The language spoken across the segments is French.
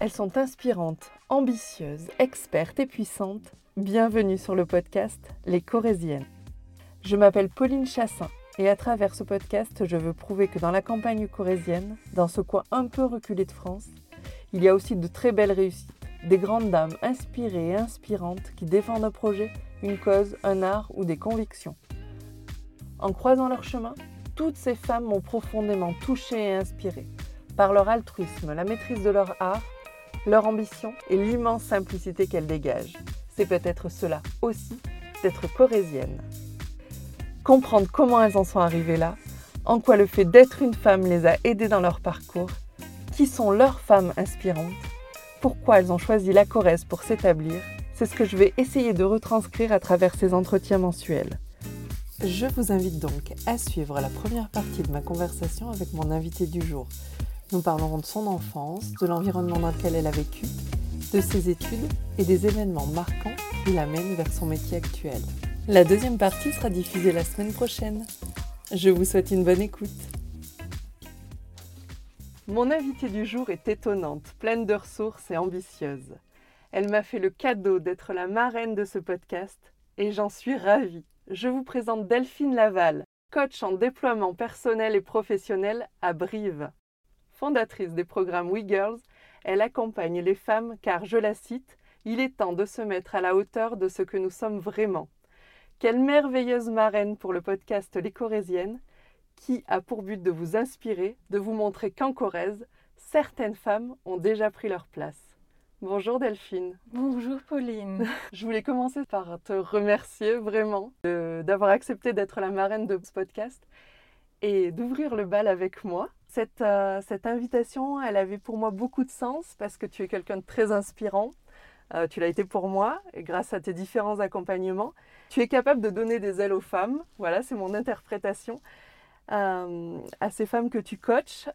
Elles sont inspirantes, ambitieuses, expertes et puissantes. Bienvenue sur le podcast Les Corésiennes. Je m'appelle Pauline Chassin et à travers ce podcast, je veux prouver que dans la campagne corésienne, dans ce coin un peu reculé de France, il y a aussi de très belles réussites, des grandes dames inspirées et inspirantes qui défendent un projet, une cause, un art ou des convictions. En croisant leur chemin, toutes ces femmes m'ont profondément touchée et inspirée par leur altruisme, la maîtrise de leur art leur ambition et l'immense simplicité qu'elles dégagent. C'est peut-être cela aussi d'être corésienne. Comprendre comment elles en sont arrivées là, en quoi le fait d'être une femme les a aidées dans leur parcours, qui sont leurs femmes inspirantes, pourquoi elles ont choisi la Corrèze pour s'établir, c'est ce que je vais essayer de retranscrire à travers ces entretiens mensuels. Je vous invite donc à suivre la première partie de ma conversation avec mon invité du jour, nous parlerons de son enfance, de l'environnement dans lequel elle a vécu, de ses études et des événements marquants qui l'amènent vers son métier actuel. La deuxième partie sera diffusée la semaine prochaine. Je vous souhaite une bonne écoute. Mon invitée du jour est étonnante, pleine de ressources et ambitieuse. Elle m'a fait le cadeau d'être la marraine de ce podcast et j'en suis ravie. Je vous présente Delphine Laval, coach en déploiement personnel et professionnel à Brive. Fondatrice des programmes We Girls, elle accompagne les femmes car, je la cite, il est temps de se mettre à la hauteur de ce que nous sommes vraiment. Quelle merveilleuse marraine pour le podcast Les Corésiennes, qui a pour but de vous inspirer, de vous montrer qu'en Corrèze, certaines femmes ont déjà pris leur place. Bonjour Delphine. Bonjour Pauline. Je voulais commencer par te remercier vraiment d'avoir accepté d'être la marraine de ce podcast et d'ouvrir le bal avec moi. Cette, euh, cette, invitation, elle avait pour moi beaucoup de sens parce que tu es quelqu'un de très inspirant. Euh, tu l'as été pour moi et grâce à tes différents accompagnements, tu es capable de donner des ailes aux femmes. Voilà, c'est mon interprétation euh, à ces femmes que tu coaches.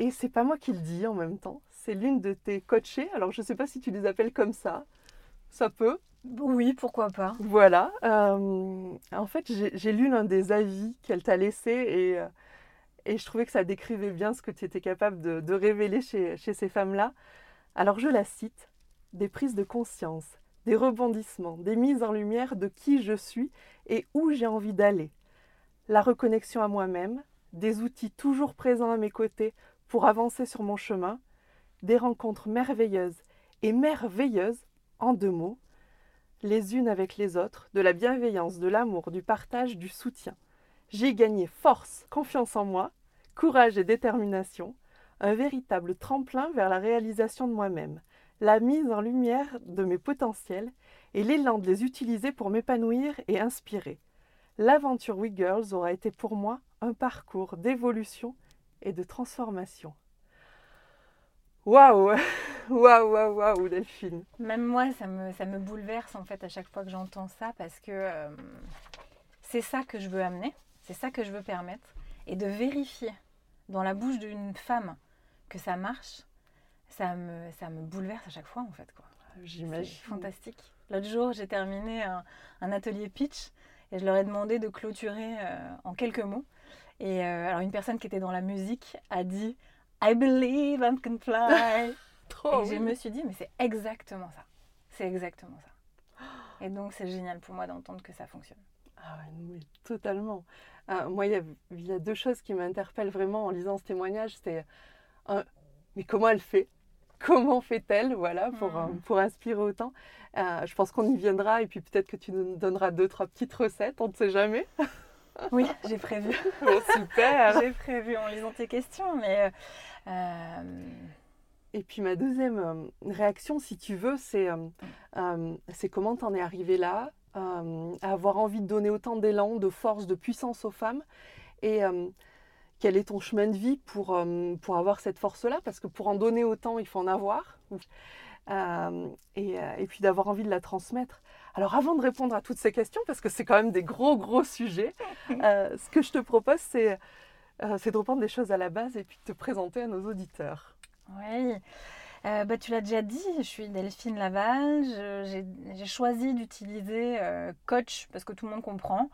Et c'est pas moi qui le dis en même temps, c'est l'une de tes coachées. Alors je ne sais pas si tu les appelles comme ça. Ça peut. Oui, pourquoi pas. Voilà. en fait, j'ai lu l'un des avis qu'elle t'a laissé et et je trouvais que ça décrivait bien ce que tu étais capable de, révéler chez, chez ces femmes-là. Alors je la cite, des prises de conscience, des rebondissements, des mises en lumière de qui je suis et où j'ai envie d'aller. La reconnexion à moi-même, des outils toujours présents à mes côtés pour avancer sur mon chemin, des rencontres merveilleuses et merveilleuses, en deux mots, les unes avec les autres, de la bienveillance, de l'amour, du partage, du soutien. J'ai gagné force, confiance en moi, courage et détermination, un véritable tremplin vers la réalisation de moi-même, la mise en lumière de mes potentiels et l'élan de les utiliser pour m'épanouir et inspirer. L'aventure We Girls aura été pour moi un parcours d'évolution et de transformation. Waouh Waouh, waouh, waouh, Delphine Même moi, ça me, ça me bouleverse en fait à chaque fois que j'entends ça parce que euh, c'est ça que je veux amener, c'est ça que je veux permettre et de vérifier dans la bouche d'une femme que ça marche, ça me, ça me bouleverse à chaque fois en fait. J'imagine. Fantastique. L'autre jour, j'ai terminé un, atelier pitch et je leur ai demandé de clôturer euh, en quelques mots. Et euh, alors une personne qui était dans la musique a dit I believe I can fly. Trop, et je me suis dit mais c'est exactement ça. C'est exactement ça. Et donc c'est génial pour moi d'entendre que ça fonctionne. Ah totalement. Ah, moi, il y, a, deux choses qui m'interpellent vraiment en lisant ce témoignage. C'est mais comment elle fait Comment fait-elle voilà, pour, euh, mm. pour inspirer autant? Euh, Je pense qu'on y viendra et puis peut-être que tu nous donneras deux, trois petites recettes, on ne sait jamais. Oui, j'ai prévu. super J'ai prévu en lisant tes questions, mais... Euh, et puis ma deuxième réaction, si tu veux, c'est c'est comment t'en es arrivé là? Euh, à avoir envie de donner autant d'élan, de force, de puissance aux femmes. Et euh, quel est ton chemin de vie pour, euh, pour avoir cette force-là? Parce que pour en donner autant, il faut en avoir. Et, et, puis d'avoir envie de la transmettre. Alors avant de répondre à toutes ces questions, parce que c'est quand même des gros, gros sujets, ce que je te propose, c'est de reprendre des choses à la base et puis de te présenter à nos auditeurs. Oui. Euh, bah, tu l'as déjà dit, je suis Delphine Laval. J'ai choisi d'utiliser euh, coach parce que tout le monde comprend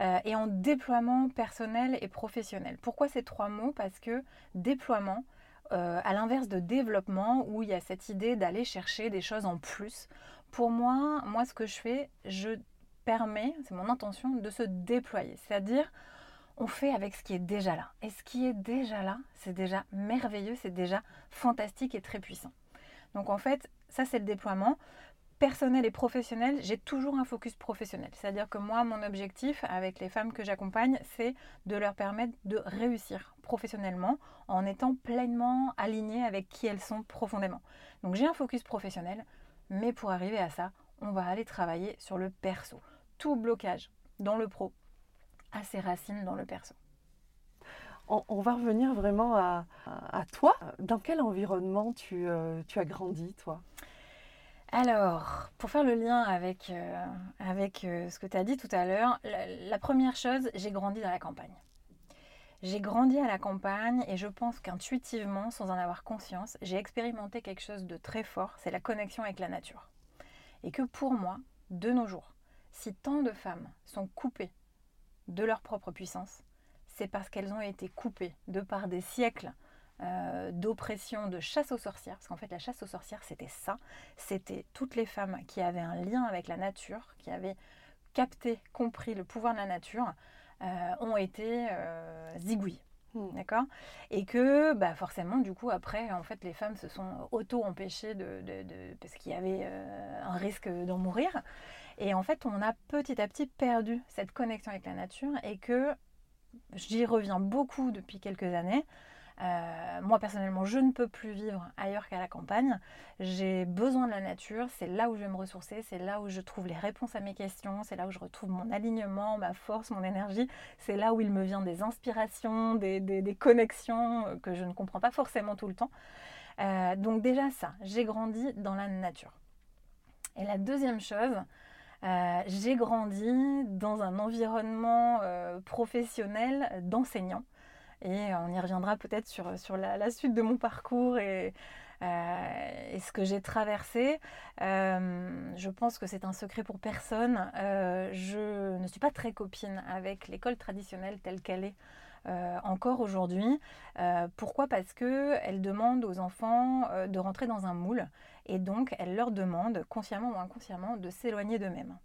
euh, et en déploiement personnel et professionnel. Pourquoi ces trois mots? Parce que déploiement, à l'inverse de développement, où il y a cette idée d'aller chercher des choses en plus, pour moi, moi ce que je fais, je permets, c'est mon intention, de se déployer. C'est-à-dire, on fait avec ce qui est déjà là. Et ce qui est déjà là, c'est déjà merveilleux, c'est déjà fantastique et très puissant. Donc en fait, ça c'est le déploiement. Personnel et professionnel, j'ai toujours un focus professionnel. C'est-à-dire que moi, mon objectif avec les femmes que j'accompagne, c'est de leur permettre de réussir professionnellement en étant pleinement alignées avec qui elles sont profondément. Donc j'ai un focus professionnel, mais pour arriver à ça, on va aller travailler sur le perso. Tout blocage dans le pro a ses racines dans le perso. On, va revenir vraiment à, toi. Dans quel environnement tu, euh, as grandi, toi? Alors, pour faire le lien avec, euh, euh, ce que tu as dit tout à l'heure, la, première chose, j'ai grandi dans la campagne. J'ai grandi à la campagne et je pense qu'intuitivement, sans en avoir conscience, j'ai expérimenté quelque chose de très fort, c'est la connexion avec la nature. Et que pour moi, de nos jours, si tant de femmes sont coupées de leur propre puissance, c'est parce qu'elles ont été coupées de par des siècles euh, d'oppression, de chasse aux sorcières. Parce qu'en fait, la chasse aux sorcières, c'était ça. C'était toutes les femmes qui avaient un lien avec la nature, qui avaient capté, compris le pouvoir de la nature, euh, ont été euh, zigouillées. Hmm. D'accord? Et que bah forcément, du coup, après, en fait, les femmes se sont auto-empêchées de, parce qu'il y avait un risque d'en mourir. Et en fait, on a petit à petit perdu cette connexion avec la nature et que j'y reviens beaucoup depuis quelques années. Euh, moi personnellement, je ne peux plus vivre ailleurs qu'à la campagne. J'ai besoin de la nature, c'est là où je vais me ressourcer, c'est là où je trouve les réponses à mes questions, c'est là où je retrouve mon alignement, ma force, mon énergie, c'est là où il me vient des inspirations, des, connexions que je ne comprends pas forcément tout le temps. Euh, donc déjà ça, j'ai grandi dans la nature. Et la deuxième chose, euh, j'ai grandi dans un environnement euh, professionnel d'enseignants. Et on y reviendra peut-être sur, sur la, suite de mon parcours et, euh, et ce que j'ai traversé. je pense que c'est un secret pour personne. je ne suis pas très copine avec l'école traditionnelle telle qu'elle est. encore aujourd'hui. pourquoi? Parce qu'elle demande aux enfants de rentrer dans un moule et donc elle leur demande, consciemment ou inconsciemment, de s'éloigner d'eux-mêmes.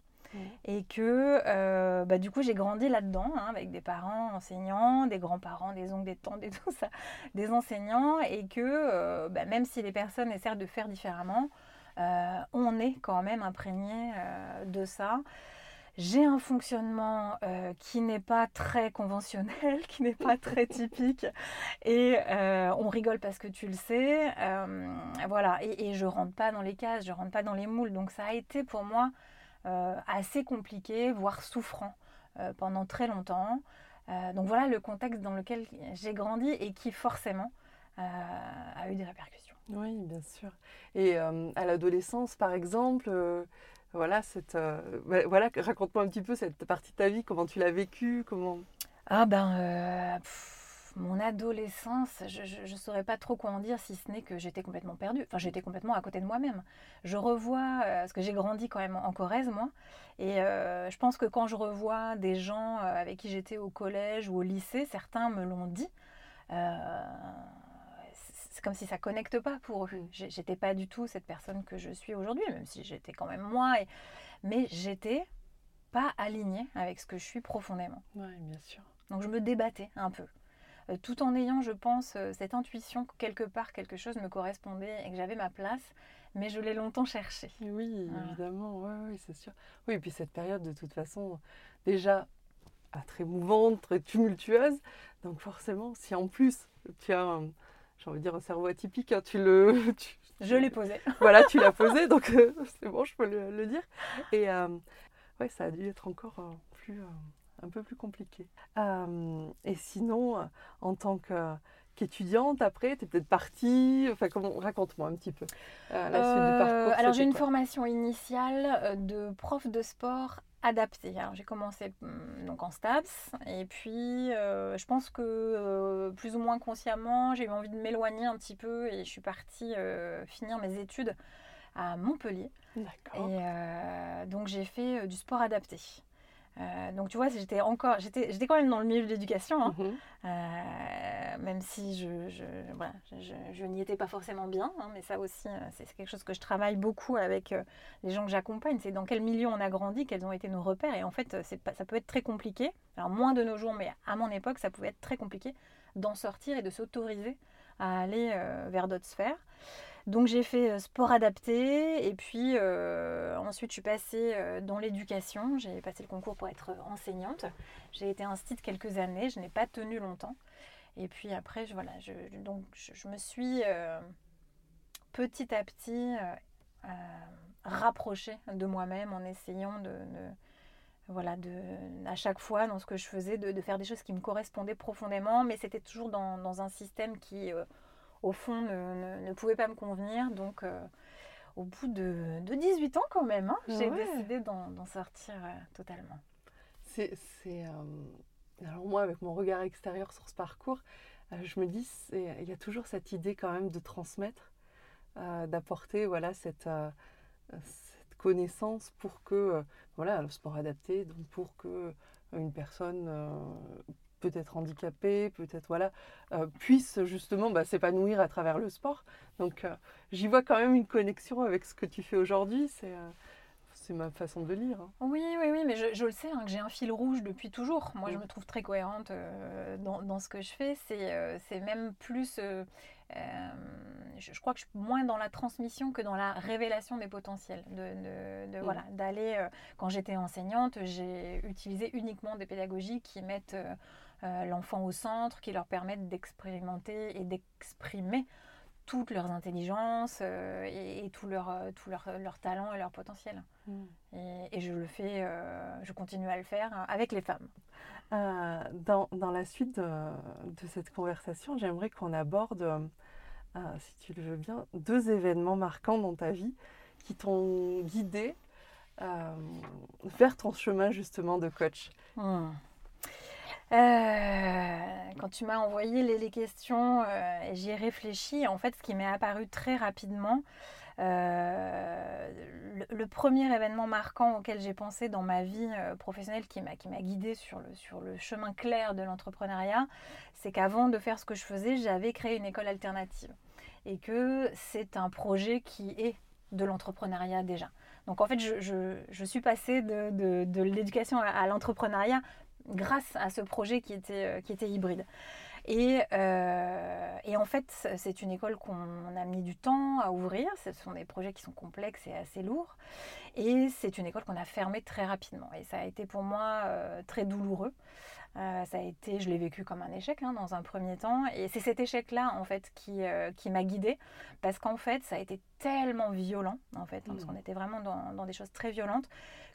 Et que euh, bah, du coup j'ai grandi là-dedans hein, avec des parents enseignants, des grands-parents, des oncles, des tantes et tout ça, des enseignants et que euh, bah, même si les personnes essaient de faire différemment, euh, on est quand même imprégné de ça. J'ai un fonctionnement qui n'est pas très conventionnel, qui n'est pas très typique. Et on rigole parce que tu le sais. voilà. Et, et je rentre pas dans les cases, je rentre pas dans les moules. Donc ça a été pour moi assez compliqué, voire souffrant pendant très longtemps. donc voilà le contexte dans lequel j'ai grandi et qui forcément a eu des répercussions. Oui, bien sûr. Et à l'adolescence, par exemple, voilà, cette, euh, voilà, raconte-moi un petit peu cette partie de ta vie, comment tu l'as vécue, comment. Ah ben, euh, mon adolescence, je ne saurais pas trop quoi en dire si ce n'est que j'étais complètement perdue. Enfin, j'étais complètement à côté de moi-même. Je revois, euh, parce que j'ai grandi quand même en Corrèze, moi, et je pense que quand je revois des gens avec qui j'étais au collège ou au lycée, certains me l'ont dit c'est comme si ça connecte pas pour eux. Mm. J'étais pas du tout cette personne que je suis aujourd'hui, même si j'étais quand même moi. Et... Mais j'étais pas alignée avec ce que je suis profondément. Oui, bien sûr. Donc je me débattais un peu. Euh, tout en ayant, je pense, euh, cette intuition que quelque part quelque chose me correspondait et que j'avais ma place, mais je l'ai longtemps cherché. Oui, évidemment, oui, c'est sûr. Oui, et puis cette période, de toute façon, déjà très mouvante, très tumultueuse, donc forcément, si en plus tu as j'ai envie de dire un cerveau atypique, hein, tu le... je l'ai posé. voilà, tu l'as posé, donc euh, c'est bon, je peux le, dire. Et euh, ouais, ça a dû être encore euh, plus, un peu plus compliqué. et sinon, en tant qu'étudiante, après, tu es peut-être partie, enfin, raconte-moi un petit peu la suite du parcours. Alors, j'ai une formation initiale de prof de sport adapté. Alors j'ai commencé hum, donc en STAPS et puis euh, je pense que euh, plus ou moins consciemment j'ai eu envie de m'éloigner un petit peu et je suis partie euh, finir mes études à Montpellier. D'accord. Et donc j'ai fait du sport adapté. Euh, donc tu vois, j'étais encore, j'étais, j'étais quand même dans le milieu de l'éducation, hein. Mhm. Euh, même si je, je, voilà, je, je n'y étais pas forcément bien, hein, mais ça aussi, euh, c'est, c'est quelque chose que je travaille beaucoup avec euh, les gens que j'accompagne, c'est dans quel milieu on a grandi, quels ont été nos repères, et en fait, c'est pas, ça peut être très compliqué, alors moins de nos jours, mais à mon époque, ça pouvait être très compliqué d'en sortir et de s'autoriser à aller euh, vers d'autres sphères. Donc j'ai fait euh, sport adapté et puis euh, ensuite je suis passée dans l'éducation. J'ai passé le concours pour être enseignante. J'ai été instite quelques années, je n'ai pas tenu longtemps. Et puis après, je, voilà, donc je, me suis petit à petit rapprochée de moi-même en essayant de- voilà, de, à chaque fois dans ce que je faisais, de, de faire des choses qui me correspondaient profondément, mais c'était toujours dans, dans un système qui, euh, au fond, ne, ne- ne pouvait pas me convenir. Donc, euh, au bout de, de 18 ans quand même, hein, j'ai Ouais. décidé d'en sortir euh, totalement. C'est, c'est, alors moi, avec mon regard extérieur sur ce parcours, je me dis, il y a toujours cette idée quand même de transmettre, d'apporter voilà, cette, euh, cette connaissance pour que, euh, voilà, le sport adapté, donc pour que une personne euh, peut-être handicapée, peut-être, voilà, euh, puisse justement bah, s'épanouir à travers le sport. Donc euh, j'y vois quand même une connexion avec ce que tu fais aujourd'hui, c'est, euh, c'est ma façon de lire. hein. Oui, oui, oui, mais je, je le sais, hein, que j'ai un fil rouge depuis toujours. Moi, je me trouve très cohérente euh, dans, dans ce que je fais. C'est euh, même plus... euh, je, je crois que je suis moins dans la transmission que dans la révélation des potentiels. De, de- de- Mm. voilà, d'aller... quand j'étais enseignante, j'ai utilisé uniquement des pédagogies qui mettent l'enfant au centre, qui leur permettent d'expérimenter et d'exprimer toutes leurs intelligences euh, et, et tout leur, euh, tout leur, leur talent et leur potentiel. Et, et je le fais, euh, je continue à le faire euh, avec les femmes. Euh, dans, dans la suite de, de cette conversation, j'aimerais qu'on aborde, euh, si tu le veux bien, deux événements marquants dans ta vie qui t'ont guidé vers ton chemin justement de coach. Euh, quand tu m'as envoyé les, les questions, j'y ai réfléchi. En fait, ce qui m'est apparu très rapidement, le, le premier événement marquant auquel j'ai pensé dans ma vie euh, professionnelle qui m'a qui m'a guidée sur le, sur le chemin clair de l'entrepreneuriat, c'est qu'avant de faire ce que je faisais, j'avais créé une école alternative. Et que c'est un projet qui est de l'entrepreneuriat déjà. Donc en fait, je, je- suis passée de, de- de l'éducation à, à l'entrepreneuriat grâce à ce projet qui était, euh, qui était hybride. Et, euh, et en fait, c'est une école qu'on a mis du temps à ouvrir. Ce sont des projets qui sont complexes et assez lourds. Et c'est une école qu'on a fermée très rapidement. Et ça a été pour moi euh, très douloureux. Euh, ça a été, je l'ai vécu comme un échec hein, dans un premier temps. Et c'est cet échec-là, en fait, qui, euh, qui m'a guidée. Parce qu'en fait, ça a été tellement violent, en fait, hein, parce Mhm. qu'on était vraiment dans, dans des choses très violentes,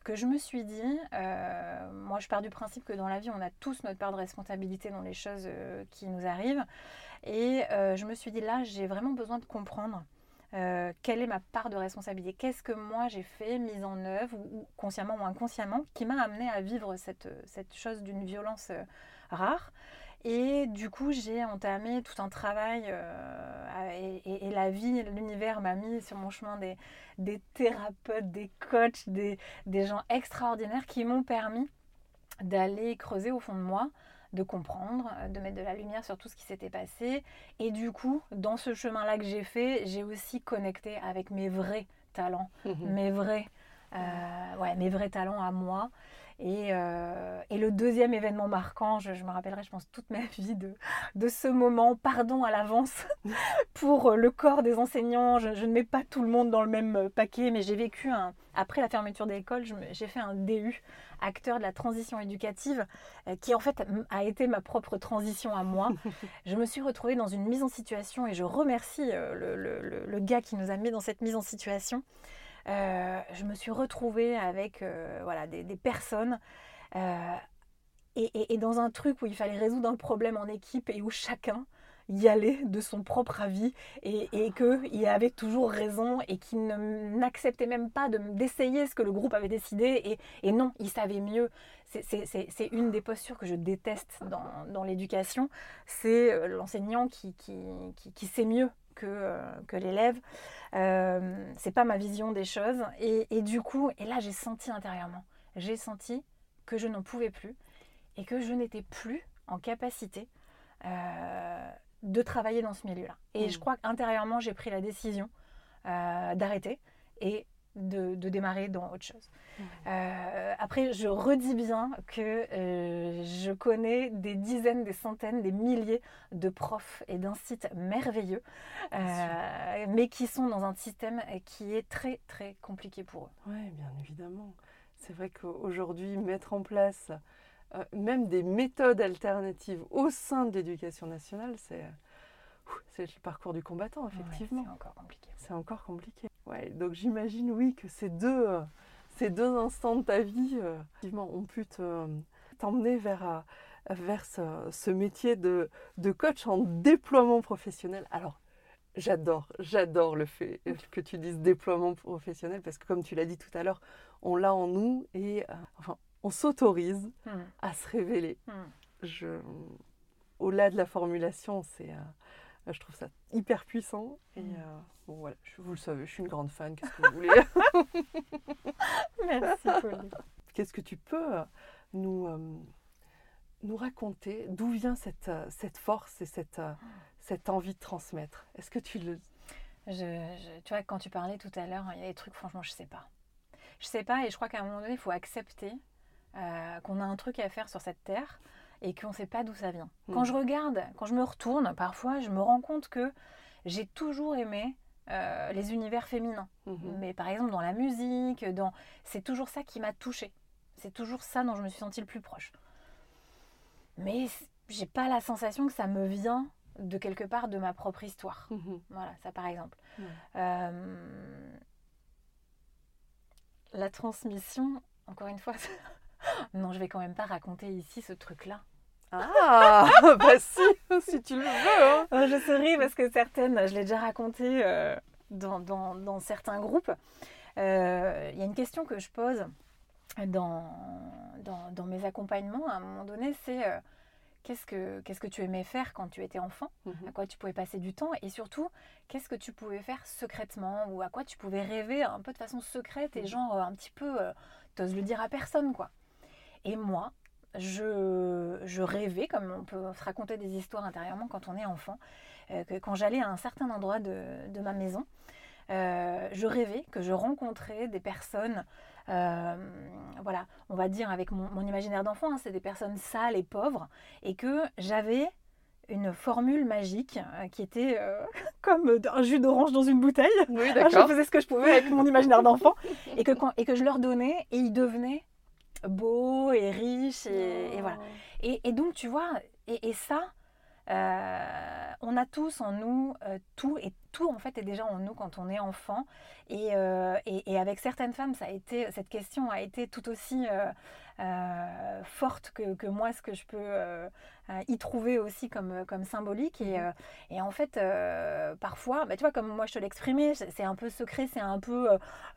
que je me suis dit, euh, moi je pars du principe que dans la vie, on a tous notre part de responsabilité dans les choses qui nous arrivent. Et je me suis dit, là, j'ai vraiment besoin de comprendre euh, quelle est ma part de responsabilité? Qu'est-ce que moi j'ai fait, mise en œuvre, ou, ou consciemment ou inconsciemment, qui m'a amené à vivre cette, chose d'une violence euh, rare? Et du coup, j'ai entamé tout un travail euh, et, la vie, l'univers m'a mis sur mon chemin des, thérapeutes, des coachs, des gens extraordinaires qui m'ont permis d'aller creuser au fond de moi, de comprendre, euh, de mettre de la lumière sur tout ce qui s'était passé. Et du coup, dans ce chemin-là que j'ai fait, j'ai aussi connecté avec mes vrais talents, mes vrais, euh, ouais, mes vrais talents à moi. Et, euh, et le deuxième événement marquant, je, je me rappellerai, je pense, toute ma vie de, de ce moment. Pardon à l'avance pour euh, le corps des enseignants. Je, je ne mets pas tout le monde dans le même euh, paquet, mais j'ai vécu un. Après la fermeture de l'école, je me- j'ai fait un DU, acteur de la transition éducative, qui en fait a été ma propre transition à moi. je me suis retrouvée dans une mise en situation et je remercie le, le- le- le gars qui nous a mis dans cette mise en situation. Euh, je me suis retrouvée avec euh, voilà, des, personnes euh, et, dans un truc où il fallait résoudre un problème en équipe et où chacun y allait de son propre avis et, et qu'il avait toujours raison et qu'il n'acceptait même pas de- d'essayer ce que le groupe avait décidé et, non, il savait mieux. C'est- une des postures que je déteste dans, l'éducation, c'est l'enseignant qui sait mieux que, euh, que l'élève. Euh, c'est pas ma vision des choses. Et, et du coup, et là j'ai senti intérieurement, j'ai senti que je n'en pouvais plus et que je n'étais plus en capacité euh, de travailler dans ce milieu-là. Et je Mm. crois qu'intérieurement, j'ai pris la décision euh, d'arrêter et de, de démarrer dans autre chose. Euh, après, je redis bien que euh, je connais des dizaines, des centaines, des milliers de profs et d'instituts merveilleux, euh, mais qui sont dans un système qui est très très compliqué pour eux. Oui, bien évidemment. C'est vrai qu'aujourd'hui, mettre en place même des méthodes alternatives au sein de l'éducation nationale, c'est le parcours du combattant, effectivement. Ouais, c'est encore compliqué. c'est encore compliqué. Ouais, donc j'imagine, oui, que ces deux, euh, ces deux instants de ta vie, euh, ont pu te- t'emmener vers, euh, vers ce, ce métier de, de coach en déploiement professionnel. Alors, J'adore, j'adore le fait que tu dises déploiement professionnel parce que comme tu l'as dit tout à l'heure, on l'a en nous et euh, enfin, on s'autorise Hmm, à se révéler. hmm. Je, au-delà de la formulation, c'est, euh, je trouve ça hyper puissant et Mm. euh, bon, voilà, je- vous le savez, je suis une grande fan. Qu'est-ce que vous voulez? Merci Pauline. Qu'est-ce que tu peux euh, nous euh, nous raconter? D'où vient cette euh, cette force et cette euh, cette envie de transmettre? Est-ce que tu le Je, je- tu vois, quand tu parlais tout à l'heure, il y a des trucs, franchement, je sais pas. Je sais pas, et je crois qu'à un moment donné, il faut accepter euh, qu'on a un truc à faire sur cette terre et qu'on ne sait pas d'où ça vient. Quand Mm. je regarde, quand je me retourne, parfois, je me rends compte que j'ai toujours aimé euh, les univers féminins. Mhm. Mais par exemple, dans la musique, dans... c'est toujours ça qui m'a touchée. C'est toujours ça dont je me suis sentie le plus proche. Mais j'ai pas la sensation que ça me vient de quelque part de ma propre histoire. Mhm. Voilà, ça par exemple. Euh, la transmission, encore une fois, non, je vais quand même pas raconter ici ce truc-là. Ah, bah si, si tu le veux. hein. Euh, je souris parce que certaines, je l'ai déjà raconté euh, dans, dans- dans certains groupes. Euh, Il y a une question que je pose dans, dans, dans mes accompagnements à un moment donné, c'est euh, qu'est-ce que qu'est-ce que tu aimais faire quand tu étais enfant? Mhm. à quoi tu pouvais passer du temps? Et surtout qu'est-ce que tu pouvais faire secrètement? Ou à quoi tu pouvais rêver un peu de façon secrète et Mhm. genre euh, un petit peu euh, t'oses le dire à personne quoi et moi je, je rêvais comme on peut se raconter des histoires intérieurement quand on est enfant euh, que quand j'allais à un certain endroit de, de ma maison euh, je rêvais que je rencontrais des personnes euh, voilà on va dire avec mon, mon imaginaire d'enfant hein, c'est des personnes sales et pauvres et que j'avais une formule magique euh, qui était euh, comme un jus d'orange dans une bouteille. Oui, je faisais ce que je pouvais avec mon imaginaire d'enfant et que, quand- et que je leur donnais et ils devenaient beaux et riches et, et voilà. Et, et donc tu vois, et, et ça, euh, on a tous en nous euh, tout et tout en fait est déjà en nous quand on est enfant. Et, euh, et- et avec certaines femmes, ça a été, cette question a été tout aussi euh, euh, forte que, que moi, ce que je peux y trouver aussi comme, comme symbolique. Et, Mhm. et en fait, parfois, bah, tu vois, comme moi je te l'ai exprimé, c'est un peu secret, c'est un peu,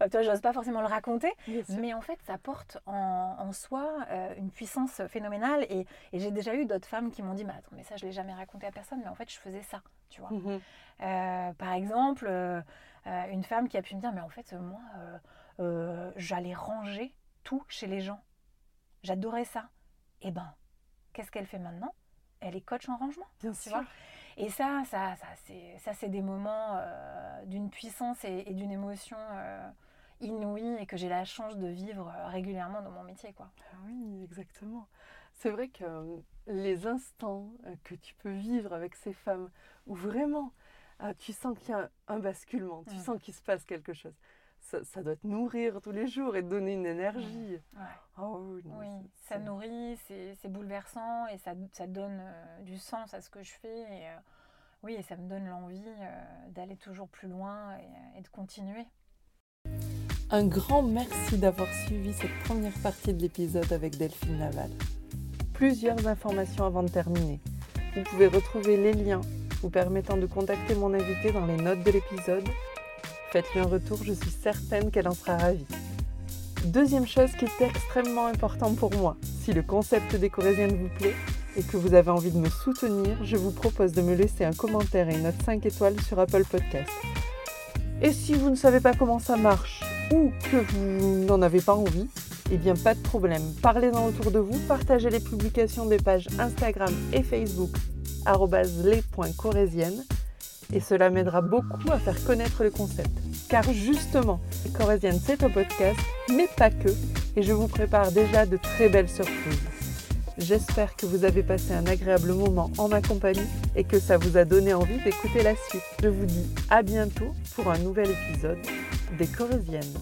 tu vois, j'ose pas forcément le raconter. Mais en fait, ça porte en, en soi une puissance phénoménale. Et, et j'ai déjà eu d'autres femmes qui m'ont dit, mais attends, mais ça, je l'ai jamais raconté à personne, mais en fait, je faisais ça, tu vois. Mhm. Euh, par exemple, euh, euh, une femme qui a pu me dire, mais en fait, moi, j'allais ranger tout chez les gens. J'adorais ça. Eh ben, qu'est-ce qu'elle fait maintenant? Elle est coach en rangement. Bien Tu sûr. vois Et ça, ça, ça, c'est, des moments euh, d'une puissance et, et d'une émotion euh, inouïe et que j'ai la chance de vivre régulièrement dans mon métier, quoi. Ah oui, exactement. C'est vrai que euh, les instants euh, que tu peux vivre avec ces femmes où vraiment euh, tu sens qu'il y a un, basculement, tu Mm. sens qu'il se passe quelque chose, ça, ça doit te nourrir tous les jours et te donner une énergie. Ouais. Oh oui, non, Oui, c'est- ça nourrit, c'est, c'est bouleversant et ça, ça donne euh, du sens à ce que je fais. Et, euh, oui, et ça me donne l'envie euh, d'aller toujours plus loin et, et de continuer. Un grand merci d'avoir suivi cette première partie de l'épisode avec Delphine Laval. Plusieurs informations avant de terminer. Vous pouvez retrouver les liens vous permettant de contacter mon invité dans les notes de l'épisode. Faites-lui un retour, je suis certaine qu'elle en sera ravie. Deuxième chose qui est extrêmement important pour moi, si le concept des Corésiennes vous plaît et que vous avez envie de me soutenir, je vous propose de me laisser un commentaire et une note 5 étoiles sur Apple Podcast. Et si vous ne savez pas comment ça marche ou que vous n'en avez pas envie, Eh bien, pas de problème. Parlez-en autour de vous, partagez les publications des pages Instagram et Facebook les.corésiennes et cela m'aidera beaucoup à faire connaître le concept. Car justement, Corésienne c'est un podcast, mais pas que, et je vous prépare déjà de très belles surprises. J'espère que vous avez passé un agréable moment en ma compagnie et que ça vous a donné envie d'écouter la suite. Je vous dis à bientôt pour un nouvel épisode des Corésiennes.